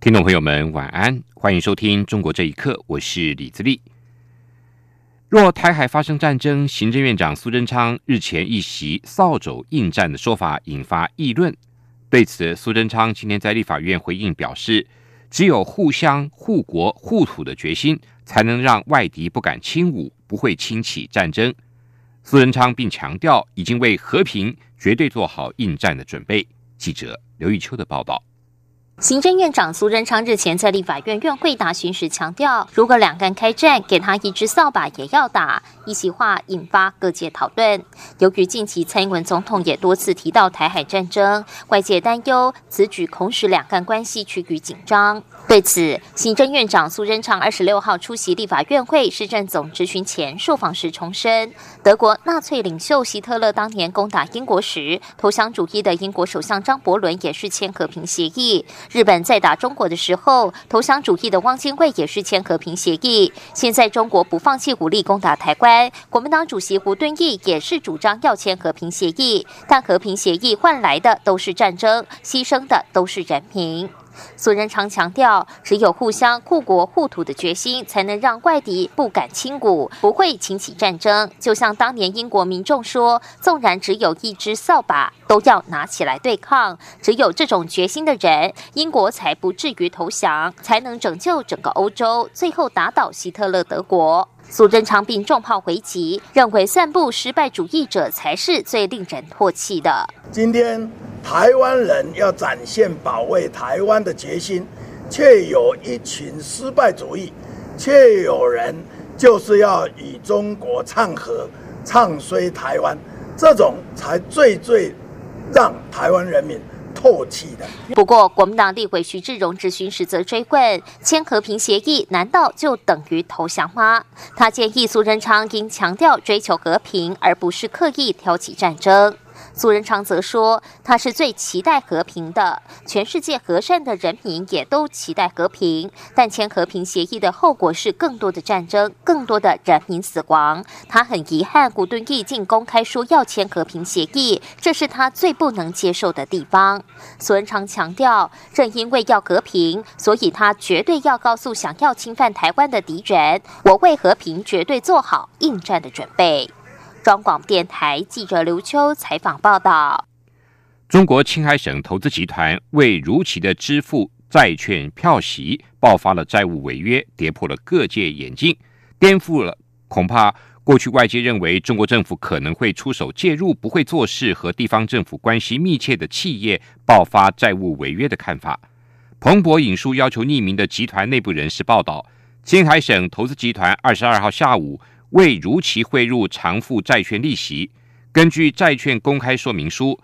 听众朋友们，晚安，欢迎收听《中国这一刻》，我是李自立。若台海发生战争，行政院长苏贞昌日前一袭扫帚应战的说法引发议论。对此，苏贞昌今天在立法院回应表示，只有互相护国护土的决心，才能让外敌不敢轻武，不会轻启战争。苏贞昌并强调，已经为和平绝对做好应战的准备。记者刘玉秋的报道。行政院长苏贞昌日前在立法院院会答询时强调，如果两岸开战，给他一支扫把也要打。一席话引发各界讨论。由于近期蔡英文总统也多次提到台海战争，外界担忧此举恐使两岸关系趋于紧张。对此，行政院长苏贞昌二十六号出席立法院会施政总质询前受访时重申，德国纳粹领袖希特勒当年攻打英国时，投降主义的英国首相张伯伦也是签和平协议。日本在打中国的时候，投降主义的汪精卫也是签和平协议。现在中国不放弃武力攻打台湾，国民党主席胡敦义也是主张要签和平协议，但和平协议换来的都是战争，牺牲的都是人民。苏仁昌强调，只有互相护国护土的决心，才能让外敌不敢轻鼓，不会轻起战争。就像当年英国民众说，纵然只有一只扫把，都要拿起来对抗。只有这种决心的人，英国才不至于投降，才能拯救整个欧洲，最后打倒希特勒德国。苏贞昌并重炮回击，认为散布失败主义者才是最令人唾弃的。今天。台湾人要展现保卫台湾的决心，却有一群失败主义，却有人就是要与中国唱和、唱衰台湾，这种才最最让台湾人民不过，国民党立委徐志荣质询时则追问：签和平协议难道就等于投降吗？他建议苏贞昌应强调追求和平，而不是刻意挑起战争。苏仁昌则说：“他是最期待和平的，全世界和善的人民也都期待和平。但签和平协议的后果是更多的战争，更多的人民死亡。他很遗憾，古顿义竟公开说要签和平协议，这是他最不能接受的地方。”苏仁昌强调：“正因为要和平，所以他绝对要告诉想要侵犯台湾的敌人，我为和平绝对做好应战的准备。”中广电台记者刘秋采访报道：中国青海省投资集团未如期的支付债券票息，爆发了债务违约，跌破了各界眼镜，颠覆了恐怕过去外界认为中国政府可能会出手介入、不会做事和地方政府关系密切的企业爆发债务违约的看法。彭博引述要求匿名的集团内部人士报道，青海省投资集团二十二号下午。未如期汇入偿付债券利息，根据债券公开说明书，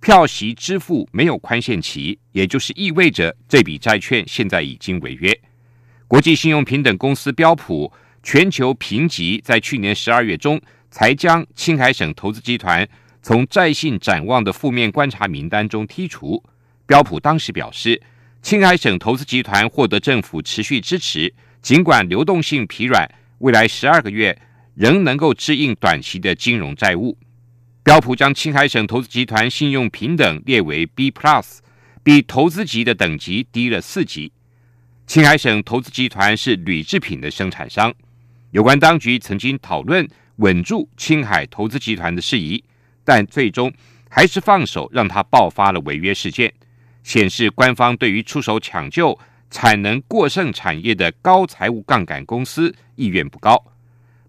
票息支付没有宽限期，也就是意味着这笔债券现在已经违约。国际信用平等公司标普全球评级在去年十二月中才将青海省投资集团从债信展望的负面观察名单中剔除。标普当时表示，青海省投资集团获得政府持续支持，尽管流动性疲软。未来十二个月仍能够支应短期的金融债务。标普将青海省投资集团信用平等列为 B Plus，比投资级的等级低了四级。青海省投资集团是铝制品的生产商，有关当局曾经讨论稳住青海投资集团的事宜，但最终还是放手让它爆发了违约事件，显示官方对于出手抢救。产能过剩产业的高财务杠杆公司意愿不高，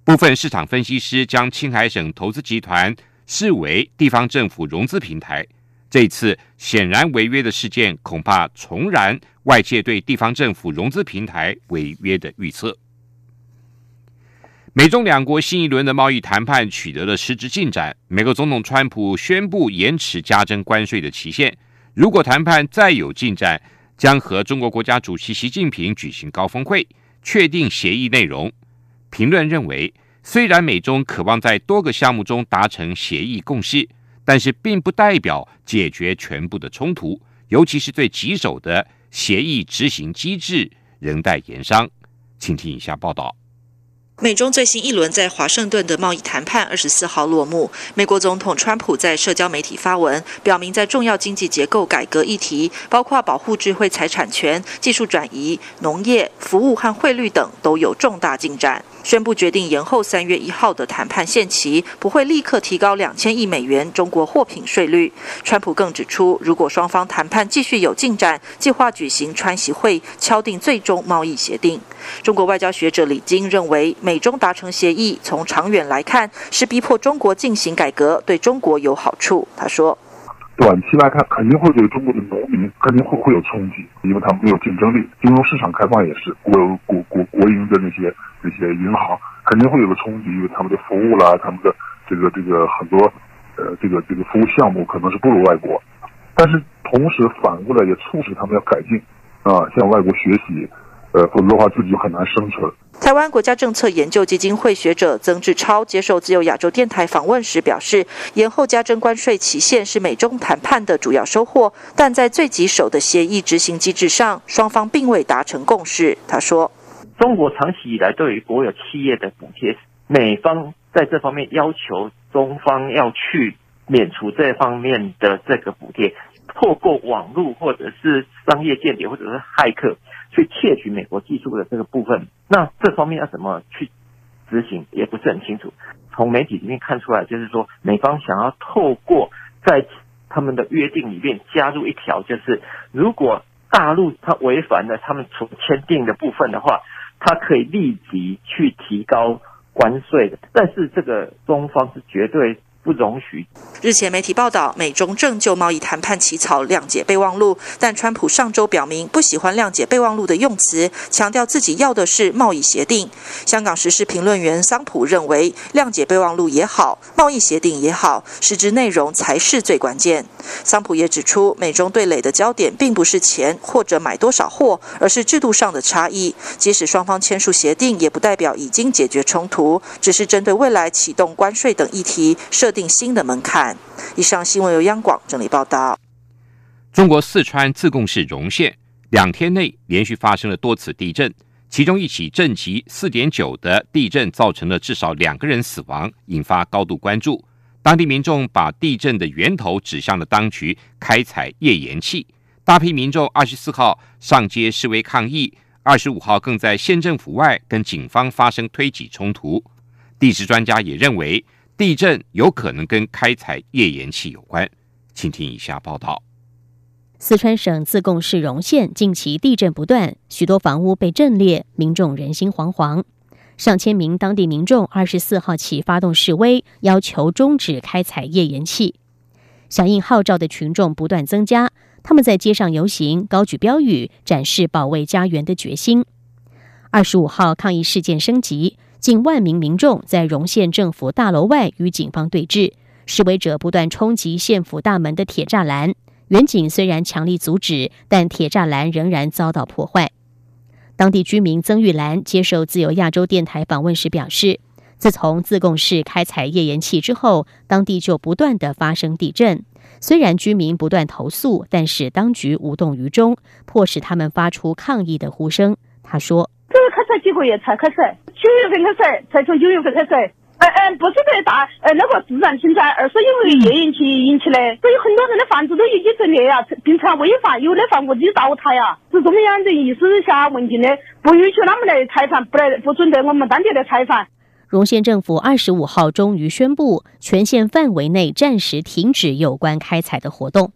部分市场分析师将青海省投资集团视为地方政府融资平台。这次显然违约的事件，恐怕重燃外界对地方政府融资平台违约的预测。美中两国新一轮的贸易谈判取得了实质进展，美国总统川普宣布延迟加征关税的期限，如果谈判再有进展。将和中国国家主席习近平举行高峰会，确定协议内容。评论认为，虽然美中渴望在多个项目中达成协议共识，但是并不代表解决全部的冲突，尤其是最棘手的协议执行机制仍待研商。请听以下报道。美中最新一轮在华盛顿的贸易谈判二十四号落幕。美国总统川普在社交媒体发文，表明在重要经济结构改革议题，包括保护智慧财产权、技术转移、农业、服务和汇率等，都有重大进展。宣布决定延后三月一号的谈判限期，不会立刻提高两千亿美元中国货品税率。川普更指出，如果双方谈判继续有进展，计划举行川习会，敲定最终贸易协定。中国外交学者李晶认为，美中达成协议，从长远来看是逼迫中国进行改革，对中国有好处。他说。短期来看，肯定会对中国的农民肯定会会有冲击，因为他们没有竞争力。金融市场开放也是国国国国营的那些那些银行肯定会有个冲击，因为他们的服务啦，他们的这个这个很多呃这个这个服务项目可能是不如外国，但是同时反过来也促使他们要改进啊，向外国学习。呃，否则的话自己就很难生存。台湾国家政策研究基金会学者曾志超接受自由亚洲电台访问时表示，延后加征关税期限是美中谈判的主要收获，但在最棘手的协议执行机制上，双方并未达成共识。他说：“中国长期以来对于国有企业的补贴，美方在这方面要求中方要去免除这方面的这个补贴，透过网络或者是商业间谍或者是骇客。”去窃取美国技术的这个部分，那这方面要怎么去执行也不是很清楚。从媒体里面看出来，就是说美方想要透过在他们的约定里面加入一条，就是如果大陆它违反了他们所签订的部分的话，它可以立即去提高关税的。但是这个中方是绝对。不容许。日前媒体报道，美中正就贸易谈判起草谅解备忘录，但川普上周表明不喜欢谅解备忘录的用词，强调自己要的是贸易协定。香港时事评论员桑普认为，谅解备忘录也好，贸易协定也好，实质内容才是最关键。桑普也指出，美中对垒的焦点并不是钱或者买多少货，而是制度上的差异。即使双方签署协定，也不代表已经解决冲突，只是针对未来启动关税等议题设。定新的门槛。以上新闻由央广整理报道。中国四川自贡市荣县两天内连续发生了多次地震，其中一起震级四点九的地震造成了至少两个人死亡，引发高度关注。当地民众把地震的源头指向了当局开采页岩气，大批民众二十四号上街示威抗议，二十五号更在县政府外跟警方发生推挤冲突。地质专家也认为。地震有可能跟开采页岩气有关，请听以下报道。四川省自贡市荣县近期地震不断，许多房屋被震裂，民众人心惶惶。上千名当地民众二十四号起发动示威，要求终止开采页岩气。响应号召的群众不断增加，他们在街上游行，高举标语，展示保卫家园的决心。二十五号抗议事件升级。近万名民众在荣县政府大楼外与警方对峙，示威者不断冲击县府大门的铁栅栏。远警虽然强力阻止，但铁栅栏仍然遭到破坏。当地居民曾玉兰接受自由亚洲电台访问时表示，自从自贡市开采页岩气之后，当地就不断的发生地震。虽然居民不断投诉，但是当局无动于衷，迫使他们发出抗议的呼声。他说。这个开采几个月才开始，九月份开始，才从九月份开始。嗯嗯，不是在大呃那个自然侵占，而是因为页岩气引起的。所以很多人的房子都已经成裂呀，并且违法，有的房屋就倒塌呀。是中央的意思下问定的，不允许他们来采访，不来不准在我们当地来采访。荣县政府二十五号终于宣布，全县范围内暂时停止有关开采的活动。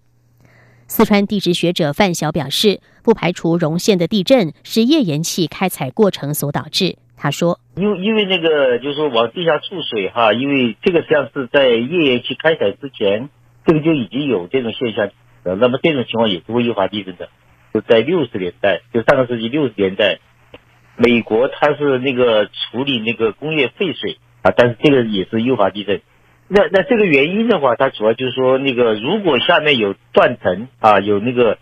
四川地质学者范晓表示，不排除荣县的地震是页岩气开采过程所导致。他说：“因因为那个就是说往地下注水哈，因为这个实际上是在页岩气开采之前，这个就已经有这种现象。呃，那么这种情况也是会诱发地震的。就在六十年代，就上个世纪六十年代，美国它是那个处理那个工业废水啊，但是这个也是诱发地震。”那那这个原因的话，它主要就是说，那个如果下面有断层啊，有那个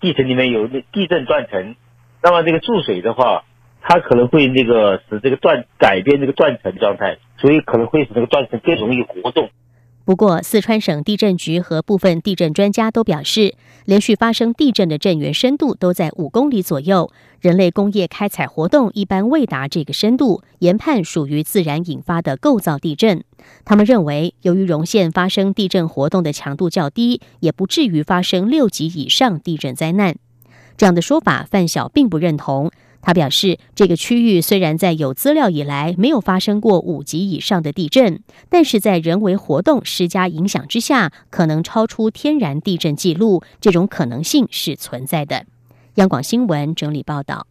地层里面有那地震断层，那么这个注水的话，它可能会那个使这个断改变这个断层状态，所以可能会使这个断层更容易活动。不过，四川省地震局和部分地震专家都表示，连续发生地震的震源深度都在五公里左右，人类工业开采活动一般未达这个深度，研判属于自然引发的构造地震。他们认为，由于容县发生地震活动的强度较低，也不至于发生六级以上地震灾难。这样的说法，范晓并不认同。他表示，这个区域虽然在有资料以来没有发生过五级以上的地震，但是在人为活动施加影响之下，可能超出天然地震记录，这种可能性是存在的。央广新闻整理报道：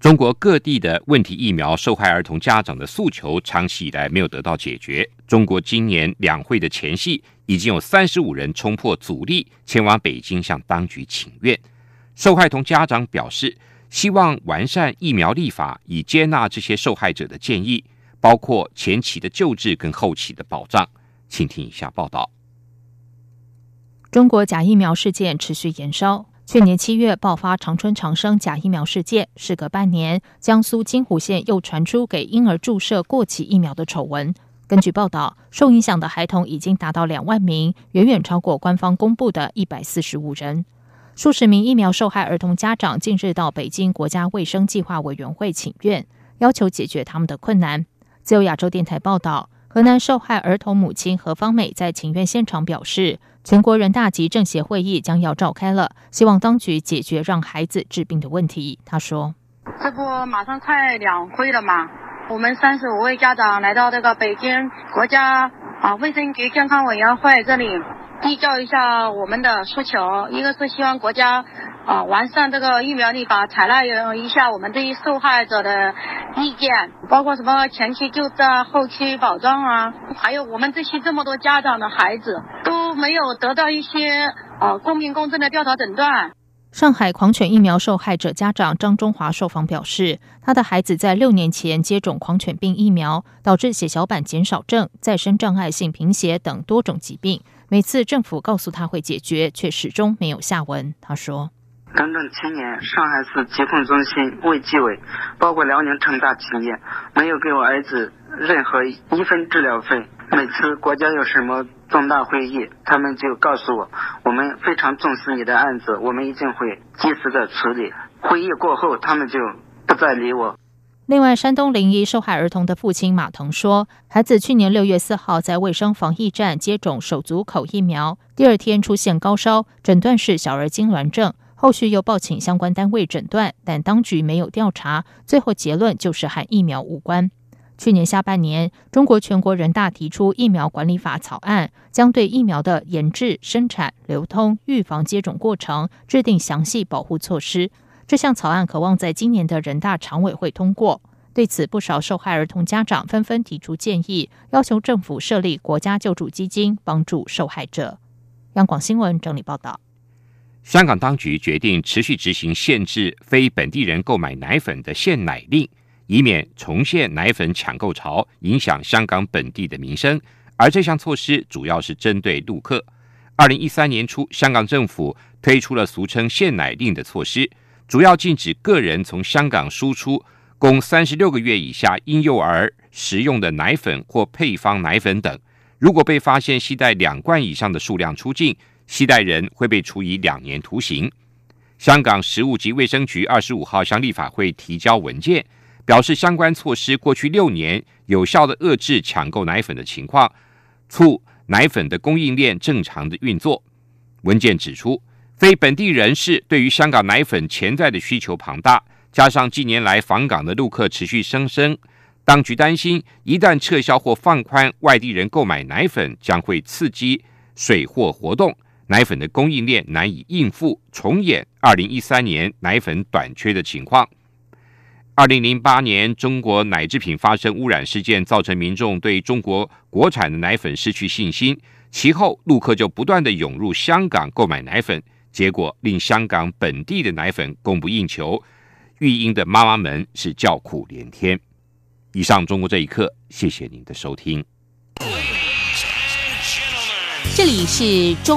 中国各地的问题疫苗受害儿童家长的诉求，长期以来没有得到解决。中国今年两会的前夕，已经有三十五人冲破阻力，前往北京向当局请愿。受害童家长表示。希望完善疫苗立法，以接纳这些受害者的建议，包括前期的救治跟后期的保障。请听以下报道：中国假疫苗事件持续延烧。去年七月爆发长春长生假疫苗事件，事隔半年，江苏金湖县又传出给婴儿注射过期疫苗的丑闻。根据报道，受影响的孩童已经达到两万名，远远超过官方公布的一百四十五人。数十名疫苗受害儿童家长近日到北京国家卫生计划委员会请愿，要求解决他们的困难。自由亚洲电台报道，河南受害儿童母亲何芳美在请愿现场表示，全国人大及政协会议将要召开了，希望当局解决让孩子治病的问题。她说：“这不马上快两会了嘛，我们三十五位家长来到这个北京国家啊卫生局健康委员会这里。”递交一下我们的诉求，一个是希望国家啊完善这个疫苗立法，采纳一下我们这些受害者的意见，包括什么前期救治啊、后期保障啊，还有我们这些这么多家长的孩子都没有得到一些啊公平公正的调查诊断。上海狂犬疫苗受害者家长张中华受访表示，他的孩子在六年前接种狂犬病疫苗，导致血小板减少症、再生障碍性贫血等多种疾病。每次政府告诉他会解决，却始终没有下文。他说：“整整七年，上海市疾控中心、卫计委，包括辽宁成大企业，没有给我儿子任何一分治疗费。每次国家有什么重大会议，他们就告诉我，我们非常重视你的案子，我们一定会及时的处理。会议过后，他们就不再理我。”另外，山东临沂受害儿童的父亲马腾说，孩子去年六月四号在卫生防疫站接种手足口疫苗，第二天出现高烧，诊断是小儿痉挛症，后续又报请相关单位诊断，但当局没有调查，最后结论就是和疫苗无关。去年下半年，中国全国人大提出疫苗管理法草案，将对疫苗的研制、生产、流通、预防接种过程制定详细保护措施。这项草案渴望在今年的人大常委会通过。对此，不少受害儿童家长纷纷提出建议，要求政府设立国家救助基金，帮助受害者。央广新闻整理报道：香港当局决定持续执行限制非本地人购买奶粉的限奶令，以免重现奶粉抢购潮，影响香港本地的民生。而这项措施主要是针对陆客。二零一三年初，香港政府推出了俗称限奶令的措施。主要禁止个人从香港输出供三十六个月以下婴幼儿食用的奶粉或配方奶粉等。如果被发现携带两罐以上的数量出境，携带人会被处以两年徒刑。香港食物及卫生局二十五号向立法会提交文件，表示相关措施过去六年有效的遏制抢购奶粉的情况，促奶粉的供应链正常的运作。文件指出。非本地人士对于香港奶粉潜在的需求庞大，加上近年来访港的陆客持续升升，当局担心一旦撤销或放宽外地人购买奶粉，将会刺激水货活动，奶粉的供应链难以应付，重演二零一三年奶粉短缺的情况。二零零八年中国奶制品发生污染事件，造成民众对中国国产的奶粉失去信心，其后陆客就不断的涌入香港购买奶粉。结果令香港本地的奶粉供不应求，育婴的妈妈们是叫苦连天。以上中国这一刻，谢谢您的收听。这里是中。